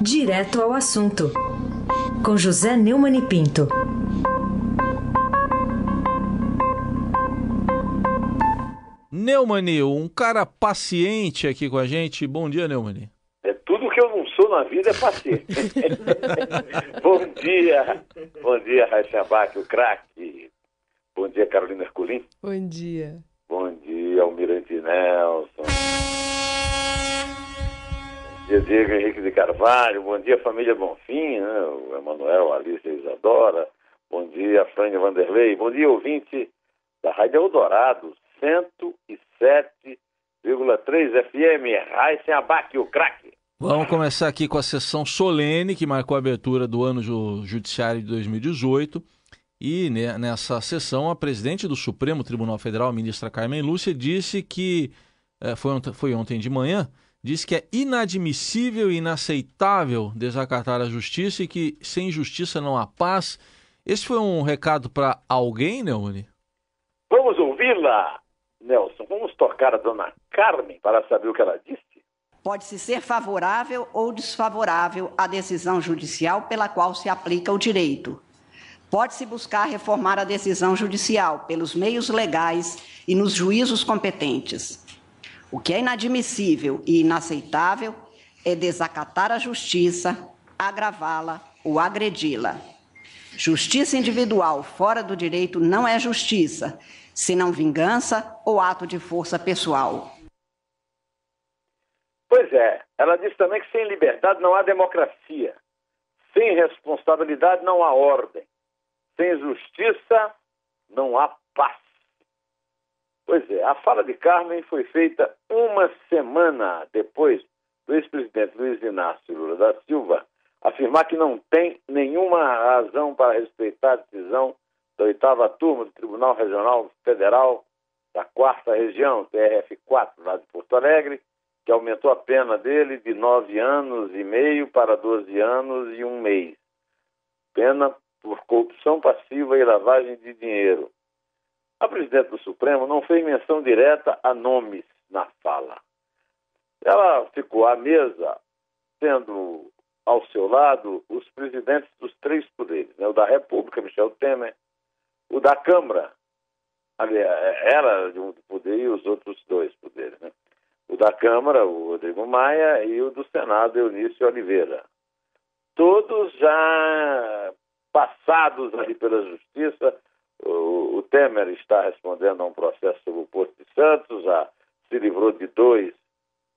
Direto ao assunto, com José Neumann e Pinto. Neumani, um cara paciente aqui com a gente. Bom dia, Neumani. É tudo que eu não sou na vida é paciente. Bom dia. Bom dia, Raíssa Abac, o craque. Bom dia, Carolina Herculin. Bom dia. Bom dia, Almirante Nelson. Diego Henrique de Carvalho. Bom dia, família Bonfim, né? o Emanuel, Alice e Isadora. Bom dia, Frânia Vanderlei. Bom dia, ouvinte da Rádio Eldorado, 107,3 FM. Raíssen Abac, o craque. Vamos começar aqui com a sessão solene que marcou a abertura do ano judiciário de 2018. E nessa sessão, a presidente do Supremo Tribunal Federal, ministra Carmen Lúcia, disse que, eh, foi ontem de manhã, diz que é inadmissível e inaceitável desacatar a justiça e que sem justiça não há paz. Esse foi um recado para alguém, Neune? Vamos ouvi-la, Nelson. Vamos tocar a dona Carmen para saber o que ela disse. Pode-se ser favorável ou desfavorável à decisão judicial pela qual se aplica o direito. Pode-se buscar reformar a decisão judicial pelos meios legais e nos juízos competentes. O que é inadmissível e inaceitável é desacatar a justiça, agravá-la ou agredi-la. Justiça individual fora do direito não é justiça, senão vingança ou ato de força pessoal. Pois é, ela disse também que sem liberdade não há democracia, sem responsabilidade não há ordem, sem justiça não há paz. Pois é, a fala de Carmen foi feita uma semana depois do ex-presidente Luiz Inácio Lula da Silva afirmar que não tem nenhuma razão para respeitar a decisão da oitava turma do Tribunal Regional Federal da quarta região, TRF4, lá de Porto Alegre, que aumentou a pena dele de nove anos e meio para doze anos e um mês. Pena por corrupção passiva e lavagem de dinheiro. A presidente do Supremo não fez menção direta a nomes na fala. Ela ficou à mesa, tendo ao seu lado os presidentes dos três poderes, né? o da República, Michel Temer, o da Câmara, era de um poder e os outros dois poderes, né? o da Câmara, o Rodrigo Maia, e o do Senado, Eunício Oliveira. Todos já passados ali pela Justiça, o, Temer está respondendo a um processo sobre o Porto de Santos, já se livrou de dois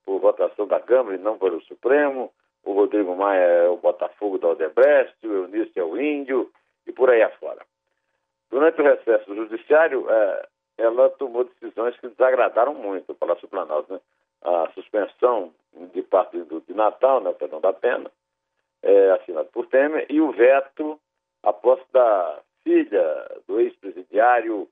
por votação da Câmara e não pelo Supremo. O Rodrigo Maia é o Botafogo da Odebrecht, o Eunício é o Índio e por aí afora. Durante o recesso do Judiciário, é, ela tomou decisões que desagradaram muito o Palácio Planalto. Né? A suspensão de parte do, de Natal, né, perdão da pena, é, assinado por Temer, e o veto posse da filha do ex-presidiário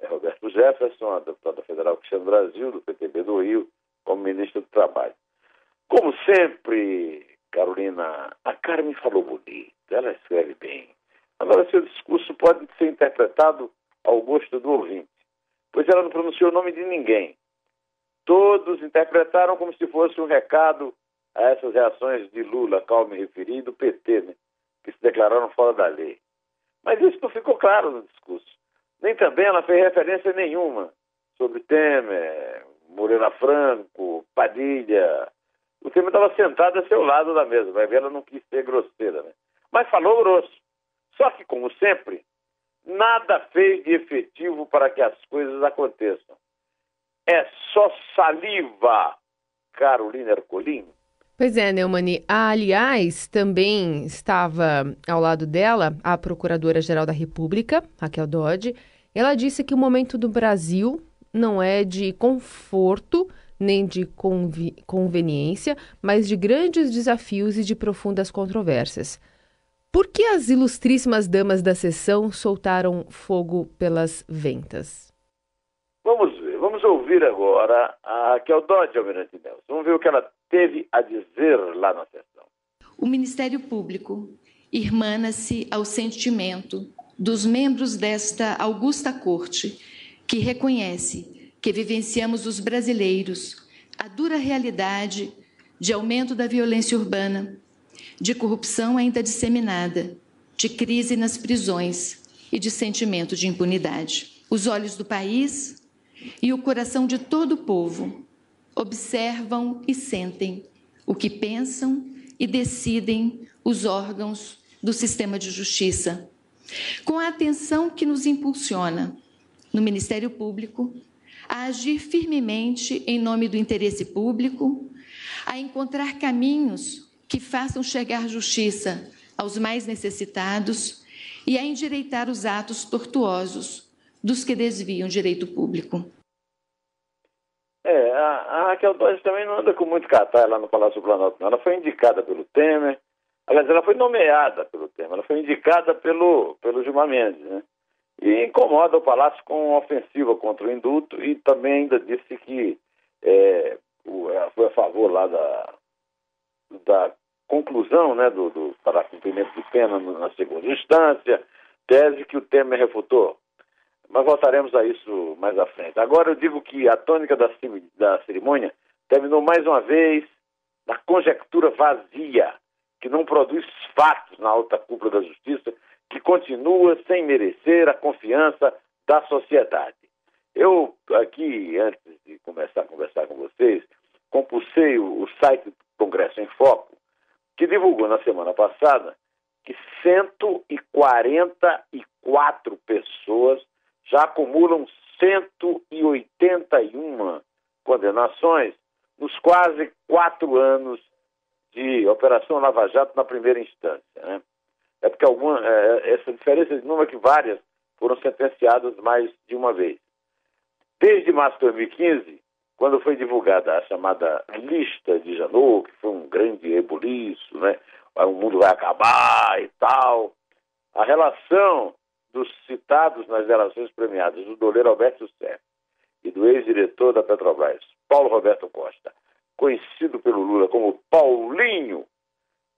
eh, Roberto Jefferson, a deputada federal Cristiano Brasil, do PTB do Rio, como ministro do Trabalho. Como sempre, Carolina, a Carmen falou bonito, ela escreve bem. Agora, seu discurso pode ser interpretado ao gosto do ouvinte, pois ela não pronunciou o nome de ninguém. Todos interpretaram como se fosse um recado a essas reações de Lula, calmo me referi, do PT, né, que se declararam fora da lei. Mas isso não ficou claro no discurso. Nem também ela fez referência nenhuma sobre Temer, Moreira Franco, Padilha. O Temer estava sentado a seu lado da mesa, vai ver, ela não quis ser grosseira, né? Mas falou grosso. Só que, como sempre, nada fez de efetivo para que as coisas aconteçam. É só saliva, Carolina Ercolim. Pois é, Neumani. Aliás, também estava ao lado dela a Procuradora-Geral da República, Raquel Dodge. Ela disse que o momento do Brasil não é de conforto nem de conveniência, mas de grandes desafios e de profundas controvérsias. Por que as ilustríssimas damas da sessão soltaram fogo pelas ventas? Vamos ouvir agora a Raquel Dodge, Almirante Nelson. Vamos ver o que ela teve a dizer lá na sessão. O Ministério Público irmana-se ao sentimento dos membros desta augusta corte que reconhece que vivenciamos os brasileiros a dura realidade de aumento da violência urbana, de corrupção ainda disseminada, de crise nas prisões e de sentimento de impunidade. Os olhos do país e o coração de todo o povo observam e sentem o que pensam e decidem os órgãos do sistema de justiça, com a atenção que nos impulsiona no Ministério Público a agir firmemente em nome do interesse público, a encontrar caminhos que façam chegar justiça aos mais necessitados e a endireitar os atos tortuosos dos que desviam direito público. É, a, a Raquel Dodge também não anda com muito catar lá no Palácio Planalto, não. Ela foi indicada pelo Temer, aliás, ela foi nomeada pelo Temer, ela foi indicada pelo, pelo Gilmar Mendes, né? E incomoda o Palácio com ofensiva contra o indulto e também ainda disse que é, foi a favor lá da, da conclusão né, do, do, para cumprimento de pena na segunda instância, tese que o Temer refutou. Mas voltaremos a isso mais à frente. Agora eu digo que a tônica da, da cerimônia terminou mais uma vez na conjectura vazia, que não produz fatos na alta cúpula da justiça, que continua sem merecer a confiança da sociedade. Eu, aqui, antes de começar a conversar com vocês, compulsei o, site do Congresso em Foco, que divulgou na semana passada que 144 pessoas já acumulam 181 condenações nos quase quatro anos de Operação Lava Jato na primeira instância. Né? É porque alguma, é, essa diferença de número é que várias foram sentenciadas mais de uma vez. Desde março de 2015, quando foi divulgada a chamada lista de Janot, que foi um grande rebuliço, né? o mundo vai acabar e tal, a relação dos citados nas delações premiadas, do doleiro Alberto Serra e do ex-diretor da Petrobras, Paulo Roberto Costa, conhecido pelo Lula como Paulinho,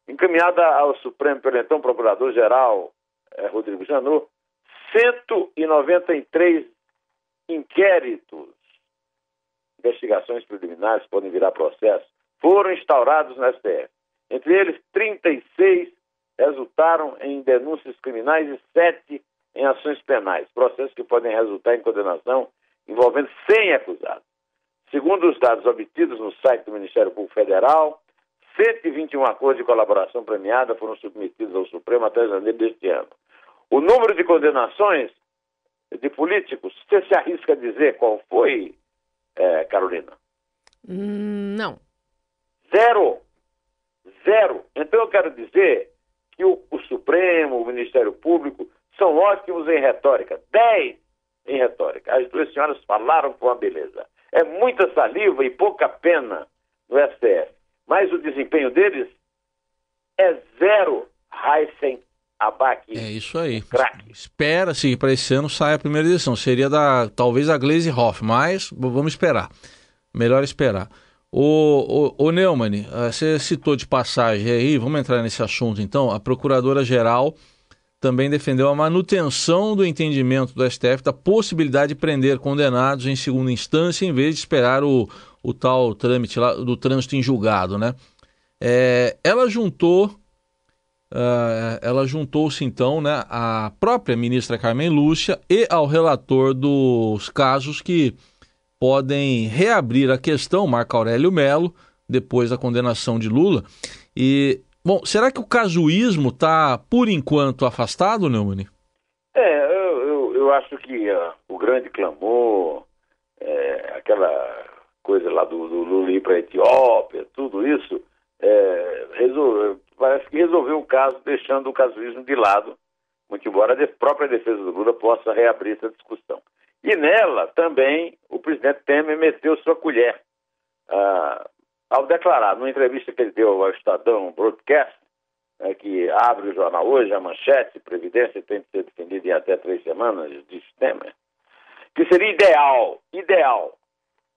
encaminhada ao Supremo pelo então Procurador-Geral eh, Rodrigo Janot, 193 inquéritos, investigações preliminares podem virar processo, foram instaurados no STF. Entre eles, 36 resultaram em denúncias criminais e 7 em ações penais, processos que podem resultar em condenação envolvendo 100 acusados. Segundo os dados obtidos no site do Ministério Público Federal, 121 acordos de colaboração premiada foram submetidos ao Supremo até janeiro deste ano. O número de condenações de políticos, você se arrisca a dizer qual foi, é, Carolina? Hum, não. Zero. Zero. Então eu quero dizer que o, o Supremo, o Ministério Público, são ótimos em retórica. Dez em retórica. As duas senhoras falaram com a beleza. É muita saliva e pouca pena no STF. Mas o desempenho deles é zero. Heisen Abac. É isso aí. Espera-se que para esse ano saia a primeira edição. Seria da talvez a Glaze Hoff, mas vamos esperar. Melhor esperar. O, o, o Neumann, eh, você citou de passagem aí, vamos entrar nesse assunto então. A Procuradora-Geral também defendeu a manutenção do entendimento do STF da possibilidade de prender condenados em segunda instância em vez de esperar o, o tal trâmite lá do trânsito em julgado, né? É, ela juntou, uh, ela juntou-se então, né, à própria ministra Carmen Lúcia e ao relator dos casos que podem reabrir a questão, Marco Aurélio Melo, depois da condenação de Lula. E Bom, será que o casuísmo está, por enquanto, afastado, Neumann? É, eu, eu, eu acho que uh, o grande clamor, é, aquela coisa lá do, do Lula para a Etiópia, tudo isso, é, resolve, parece que resolveu o caso deixando o casuísmo de lado, muito embora a própria defesa do Lula possa reabrir essa discussão. E nela também o presidente Temer meteu sua colher. Ah, ao declarar, numa entrevista que ele deu ao Estadão Broadcast, né, que abre o jornal hoje, a manchete, Previdência tem de ser definida em até três semanas, diz Temer, que seria ideal, ideal,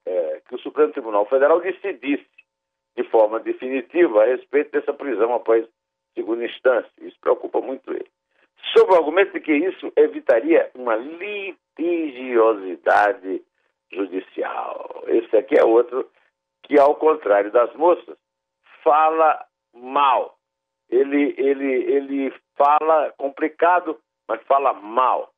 é, que o Supremo Tribunal Federal decidisse de forma definitiva a respeito dessa prisão após segunda instância. Isso preocupa muito ele. Sob o argumento de que isso evitaria uma litigiosidade judicial. Esse aqui é outro que, ao contrário das moças, fala mal. ele, ele, ele fala complicado, mas fala mal.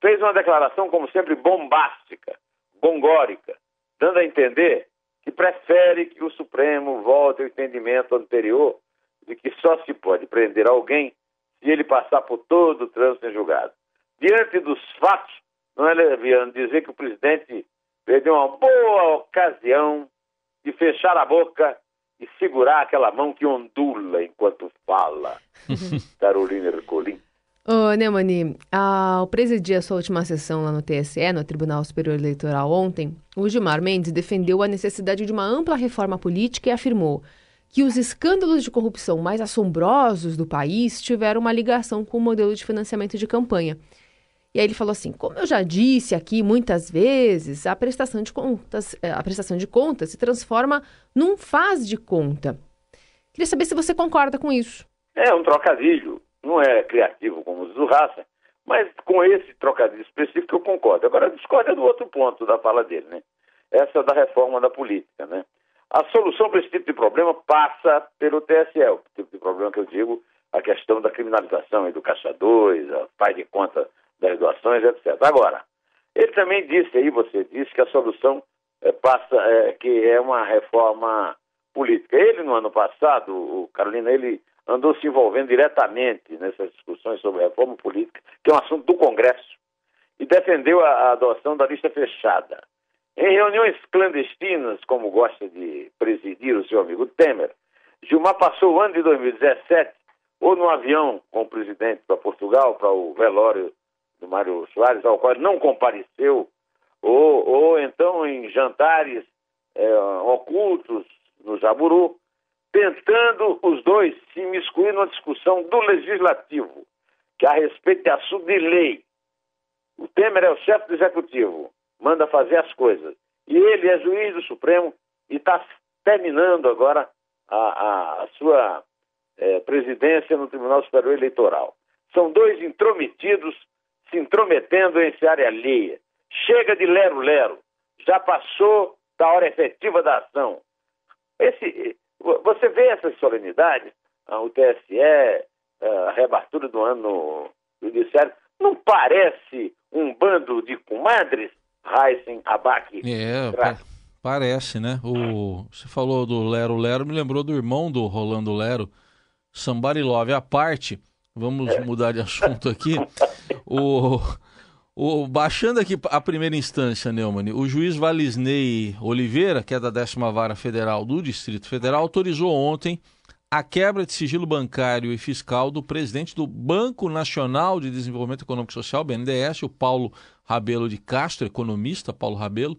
Fez uma declaração, como sempre, bombástica, gongórica, dando a entender que prefere que o Supremo volte ao entendimento anterior de que só se pode prender alguém se ele passar por todo o trânsito em julgado. Diante dos fatos, não é leviano dizer que o presidente perdeu uma boa ocasião de fechar a boca e segurar aquela mão que ondula enquanto fala. Carolina Ercolim. Ô, Neumani, ao presidir a sua última sessão lá no TSE, no Tribunal Superior Eleitoral ontem, o Gilmar Mendes defendeu a necessidade de uma ampla reforma política e afirmou que os escândalos de corrupção mais assombrosos do país tiveram uma ligação com o modelo de financiamento de campanha. E aí ele falou assim: como eu já disse aqui muitas vezes, a prestação de contas, eh, a prestação de contas se transforma num faz de conta. Queria saber se você concorda com isso. É um trocadilho, não é criativo como o Raça, mas com esse trocadilho específico eu concordo. Agora discorda do outro ponto da fala dele, né? Essa da reforma da política, né? A solução para esse tipo de problema passa pelo TSE, o tipo de problema que eu digo, a questão da criminalização do Caixa 2, a pai de conta das doações, etc. Agora, ele também disse aí, você disse que a solução é, passa, é, que é uma reforma política. Ele, no ano passado, o Carolina, ele andou se envolvendo diretamente nessas discussões sobre reforma política, que é um assunto do Congresso, e defendeu a, a adoção da lista fechada. Em reuniões clandestinas, como gosta de presidir o seu amigo Temer, Gilmar passou o ano de 2017 ou no avião com o presidente para Portugal, para o velório do Mário Soares, ao qual não compareceu, ou, ou então em jantares é, ocultos no Jaburu, tentando os dois se imiscuir numa discussão do legislativo, que a respeito de assunto de lei. O Temer é o chefe do executivo, manda fazer as coisas. E ele é juiz do Supremo e está terminando agora a, a sua é, presidência no Tribunal Superior Eleitoral. São dois intrometidos se intrometendo em área alheia. Chega de lero-lero. Já passou da hora efetiva da ação. Esse, você vê essas solenidades, ah, o TSE, ah, a reabertura do ano judiciário, não parece um bando de comadres Heisen, Abac. É, pa parece, né? O, você falou do Lero Lero, me lembrou do irmão do Rolando Lero, Somebody Love. A parte, vamos mudar de assunto aqui. o, o, baixando aqui a primeira instância, Neumann, o juiz Valisney Oliveira, que é da décima vara federal do Distrito Federal, autorizou ontem a quebra de sigilo bancário e fiscal do presidente do Banco Nacional de Desenvolvimento Econômico e Social, BNDES, o Paulo Rabelo de Castro, economista Paulo Rabelo.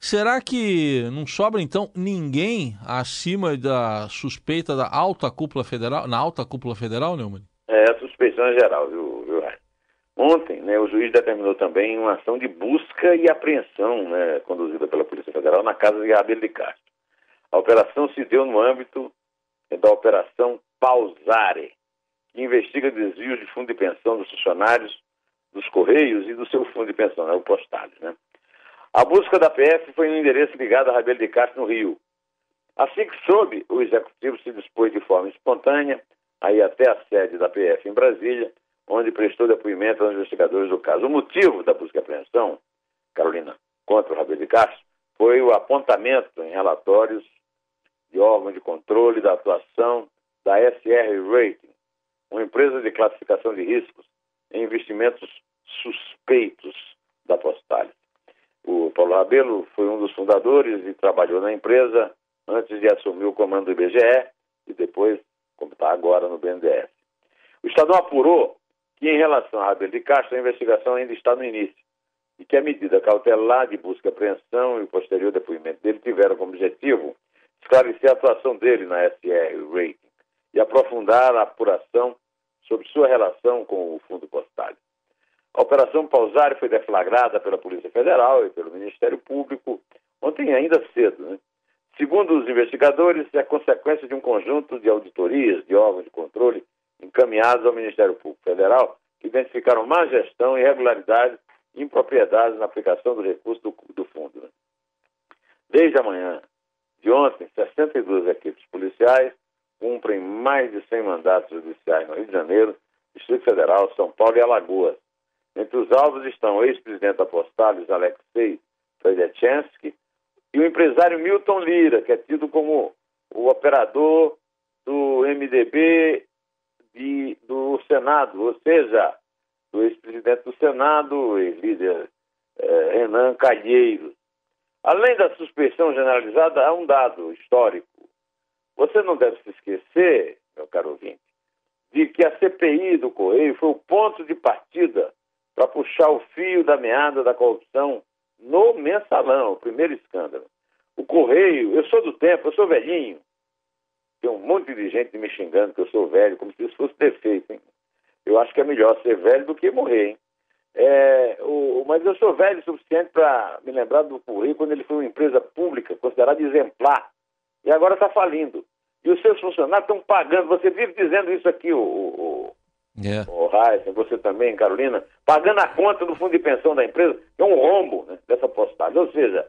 Será que não sobra então ninguém acima da suspeita da alta cúpula federal, na alta cúpula federal, Neumann? É, a suspeição é geral, viu, viu Ontem, né, o juiz determinou também uma ação de busca e apreensão, né, conduzida pela Polícia Federal na casa de Rabelo de Castro. A operação se deu no âmbito da Operação Pausare, que investiga desvios de fundo de pensão dos funcionários dos Correios e do seu fundo de pensão, né, o Postales. Né? A busca da PF foi no endereço ligado a Rabelo de Castro, no Rio. Assim que soube, o executivo se dispôs de forma espontânea a ir até a sede da PF em Brasília, onde prestou depoimento aos investigadores do caso. O motivo da busca e apreensão, Carolina, contra o Rabelo de Castro, foi o apontamento em relatórios de órgão de controle da atuação da SR Rating, uma empresa de classificação de riscos em investimentos suspeitos da Postale. O Paulo Rabelo foi um dos fundadores e trabalhou na empresa antes de assumir o comando do IBGE e depois, como está agora, no BNDES. O Estadão apurou que, em relação a Rabelo de Castro, a investigação ainda está no início e que a medida cautelar de busca e apreensão e o posterior depoimento dele tiveram como objetivo esclarecer a atuação dele na SR Rating e aprofundar a apuração sobre sua relação com o Fundo Postal. A Operação Pausari foi deflagrada pela Polícia Federal e pelo Ministério Público ontem ainda cedo. Né? Segundo os investigadores, é consequência de um conjunto de auditorias de órgãos de controle encaminhados ao Ministério Público Federal que identificaram má gestão, irregularidades e impropriedades na aplicação do recurso do, do fundo. Desde amanhã, de ontem, 62 equipes policiais cumprem mais de 100 mandatos judiciais no Rio de Janeiro, Distrito Federal, São Paulo e Alagoas. Entre os alvos estão o ex-presidente Apostalos Alexei Fredechensky e o empresário Milton Lira, que é tido como o operador do MDB de, do Senado, ou seja, do ex-presidente do Senado e líder eh, Renan Calheiros. Além da suspeição generalizada, há um dado histórico. Você não deve se esquecer, meu caro ouvinte, de que a CPI do Correio foi o ponto de partida para puxar o fio da meada da corrupção no mensalão, o primeiro escândalo. O Correio, eu sou do tempo, eu sou velhinho. Tem um monte de gente me xingando que eu sou velho, como se isso fosse defeito. Hein? Eu acho que é melhor ser velho do que morrer. Hein? É, o, mas eu sou velho o suficiente para me lembrar do Correio quando ele foi uma empresa pública, considerada exemplar, e agora está falindo. E os seus funcionários estão pagando. Você vive dizendo isso aqui, o, o, yeah. o Heisen, você também, Carolina, pagando a conta do fundo de pensão da empresa, que é um rombo né, dessa postagem. Ou seja,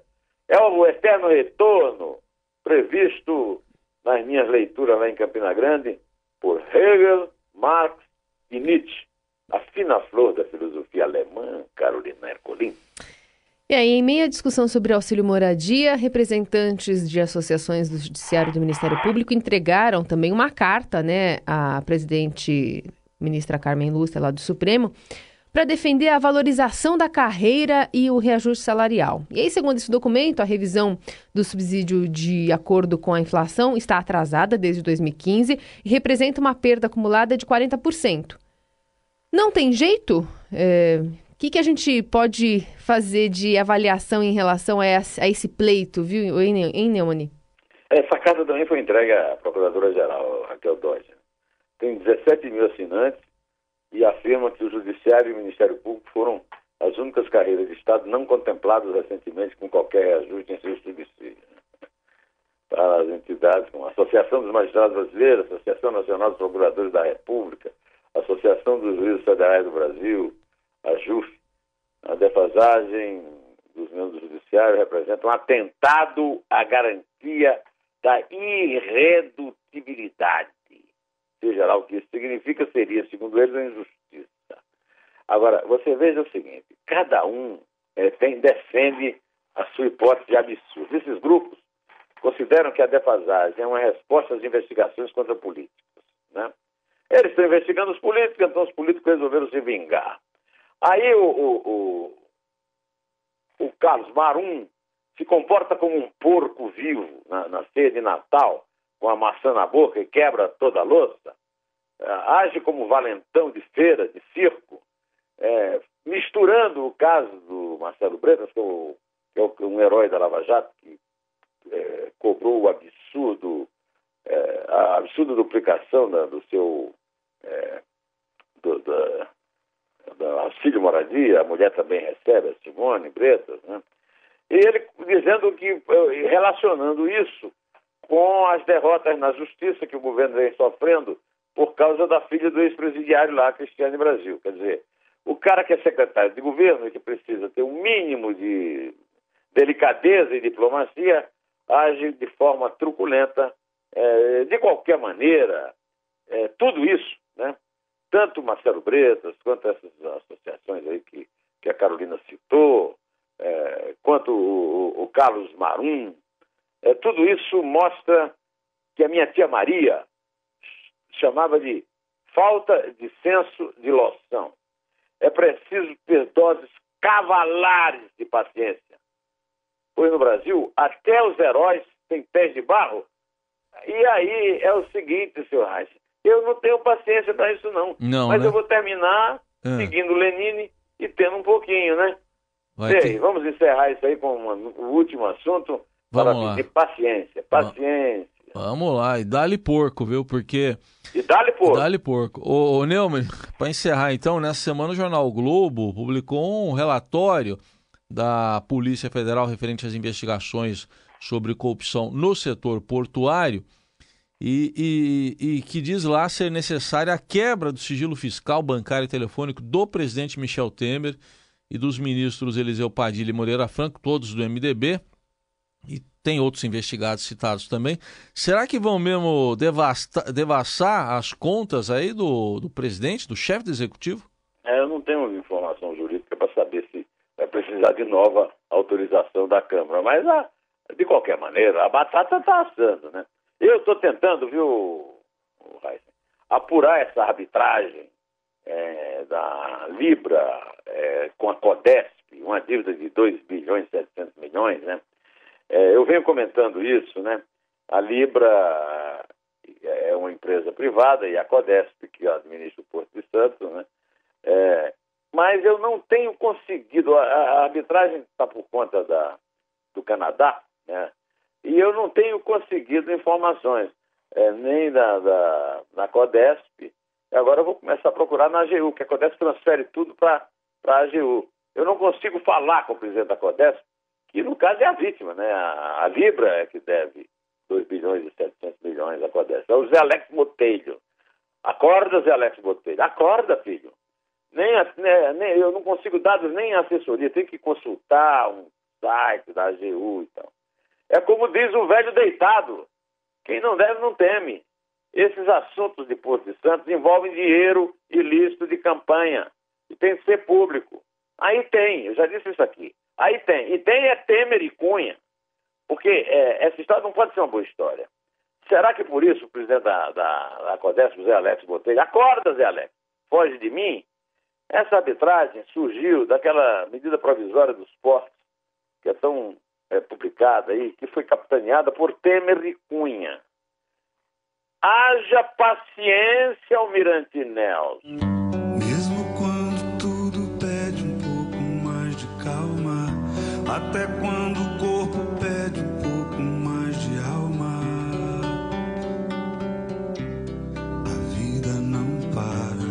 é o eterno retorno previsto nas minhas leituras lá em Campina Grande por Hegel, Marx e Nietzsche. A fina flor da filosofia alemã, Carolina Ercolim. E aí, em meio à discussão sobre auxílio moradia, representantes de associações do Judiciário e do Ministério Público entregaram também uma carta né, à presidente ministra Carmen Lúcia, lá do Supremo, para defender a valorização da carreira e o reajuste salarial. E aí, segundo esse documento, a revisão do subsídio de acordo com a inflação está atrasada desde 2015 e representa uma perda acumulada de 40%. Não tem jeito? É... O que, que a gente pode fazer de avaliação em relação a, esse, pleito, viu, hein, Neumani? Essa carta também foi entregue à Procuradora-Geral, Raquel Dodge. Tem 17 mil assinantes e afirma que o Judiciário e o Ministério Público foram as únicas carreiras de Estado não contempladas recentemente com qualquer reajuste em seus subsídios. Para as entidades como a Associação dos Magistrados Brasileiros, Associação Nacional dos Procuradores da República, Associação dos Juízes Federais do Brasil, a JUF, a defasagem dos membros do Judiciário representa um atentado à garantia da irredutibilidade seja lá o que isso significa, seria, segundo eles, uma injustiça. Agora, você veja o seguinte: cada um é, tem, defende a sua hipótese de absurdo. Esses grupos consideram que a defasagem é uma resposta às investigações contra políticos. Né? Eles estão investigando os políticos, então os políticos resolveram se vingar. Aí o, o, o, o Carlos Marum se comporta como um porco vivo na, na ceia de Natal com a maçã na boca e quebra toda a louça, é, age como valentão de feira, de circo, é, misturando o caso do Marcelo Bretas, que é, é um herói da Lava Jato, que é, cobrou o absurdo, é, a absurda duplicação da, do seu é, do, da, da auxílio moradia, a mulher também recebe, a Simone Bretas, né? E ele dizendo que, relacionando isso com as derrotas na justiça que o governo vem sofrendo por causa da filha do ex-presidiário lá, Cristiane Brasil. Quer dizer, o cara que é secretário de governo e que precisa ter um mínimo de delicadeza e diplomacia, age de forma truculenta, é, de qualquer maneira. É, tudo isso, né? tanto Marcelo Bretas, quanto essas associações aí que, que a Carolina citou, é, quanto o, o, Carlos Marum, tudo isso mostra que a minha tia Maria chamava de falta de senso de loção. É preciso ter doses cavalares de paciência. Pois no Brasil, até os heróis têm pés de barro. E aí é o seguinte, senhor Reich, eu não tenho paciência para isso não. não Mas né? eu vou terminar ah. seguindo Lenine e tendo um pouquinho, né? Vai Ei, ter... Vamos encerrar isso aí com uma, o último assunto. Vamos lá. Paciência, paciência. Vamos lá, e dá-lhe porco, viu? Porque. E dá-lhe porco. Dá-lhe porco. Ô, ô Neumann, para encerrar então, nessa semana o Jornal o Globo publicou um relatório da Polícia Federal referente às investigações sobre corrupção no setor portuário e, e, e, que diz lá ser necessária a quebra do sigilo fiscal, bancário e telefônico do presidente Michel Temer e dos ministros Eliseu Padilha e Moreira Franco, todos do MDB, e tem outros investigados citados também. Será que vão mesmo devastar, devassar as contas aí do, do presidente, do chefe do executivo? É, eu não tenho informação jurídica para saber se vai precisar de nova autorização da Câmara, mas a, de qualquer maneira, a batata está assando, né? Eu estou tentando, viu, apurar essa arbitragem é, da Libra é, com a Codesp, uma dívida de 2 bilhões e 700 milhões, né? É, eu venho comentando isso, né? A Libra é uma empresa privada e a Codesp, que administra o Porto de Santos, né? É, mas eu não tenho conseguido, a, a arbitragem está por conta da, do Canadá, né? E eu não tenho conseguido informações, é, nem da, da, da Codesp, agora eu vou começar a procurar na AGU, que a Codesp transfere tudo para a AGU. Eu não consigo falar com o presidente da Codesp, que no caso é a vítima, né? A, a Libra é que deve 2 bilhões e 700 milhões à Codesp. É o Zé Alex Botelho. Acorda, Zé Alex Botelho. Acorda, filho. Nem, né, nem, eu não consigo dados nem assessoria, tem que consultar um site da AGU e tal. É como diz o velho deitado: quem não deve não teme. Esses assuntos de Porto de Santos envolvem dinheiro ilícito de campanha e tem que ser público. Aí tem, eu já disse isso aqui. Aí tem. E tem é Temer e Cunha. Porque é, essa história não pode ser uma boa história. Será que por isso o presidente da, da, da Codesp, Zé Alex Botelho, acorda, Zé Alex, foge de mim? Essa arbitragem surgiu daquela medida provisória dos portos, que é tão é, publicada aí, que foi capitaneada por Temer e Cunha. Haja paciência, Almirante Nelson. Até quando o corpo pede um pouco mais de alma. A vida não para.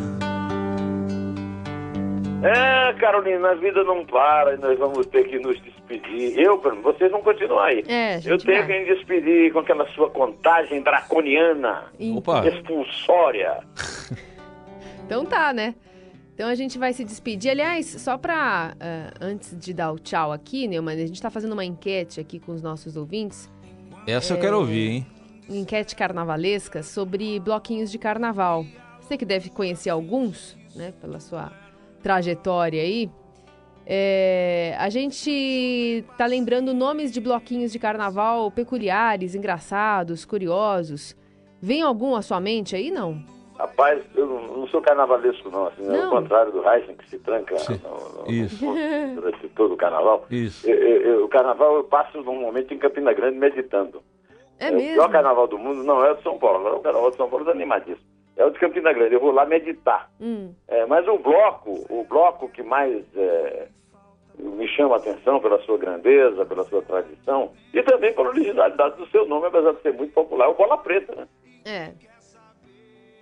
É, Carolina, a vida não para e nós vamos ter que nos despedir. Eu, vocês vão continuar aí. É, Eu tenho vai. que me despedir com aquela sua contagem draconiana, Opa. expulsória. Então tá, né? Então a gente vai se despedir. Aliás, só para uh, eh, antes de dar o tchau aqui, Neumann, a gente está fazendo uma enquete aqui com os nossos ouvintes. Essa é, eu quero ouvir, hein? Enquete carnavalesca sobre bloquinhos de carnaval. Você que deve conhecer alguns, né, pela sua trajetória aí. É, a gente tá lembrando nomes de bloquinhos de carnaval peculiares, engraçados, curiosos. Vem algum à sua mente aí, não? Rapaz, eu não sou carnavalesco, não. Assim, não. Ao contrário do Heisen, que se tranca no, no, Isso. No, durante todo o carnaval. Isso. Eu, eu, o carnaval eu passo num momento em Campina Grande meditando. É, é mesmo? O pior carnaval do mundo não é o de São Paulo. o carnaval de São Paulo é animadíssimo. É o de Campina Grande. Eu vou lá meditar. Hum. É, mas o bloco, o bloco que mais é, me chama a atenção pela sua grandeza, pela sua tradição e também pela originalidade do seu nome, apesar de ser muito popular, é o Bola Preta, né? É.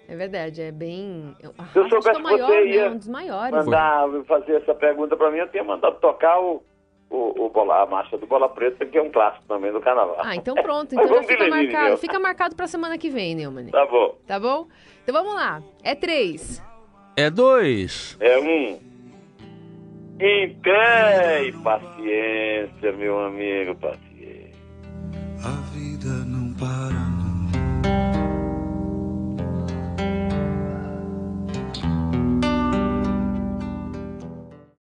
É verdade, é bem. Se eu soubesse maior, você né? ia um dos maiores. mandar fazer essa pergunta para mim, eu tinha mandado tocar o, o, o bola, a marcha do Bola Preta, que é um clássico também do carnaval. Ah, então pronto. Então já fica marcado. Fica marcado para semana que vem, Neumann. Tá bom. Tá bom? Então vamos lá. É três. É dois. É um. Em pé e paciência, meu amigo, paciência. A vida não.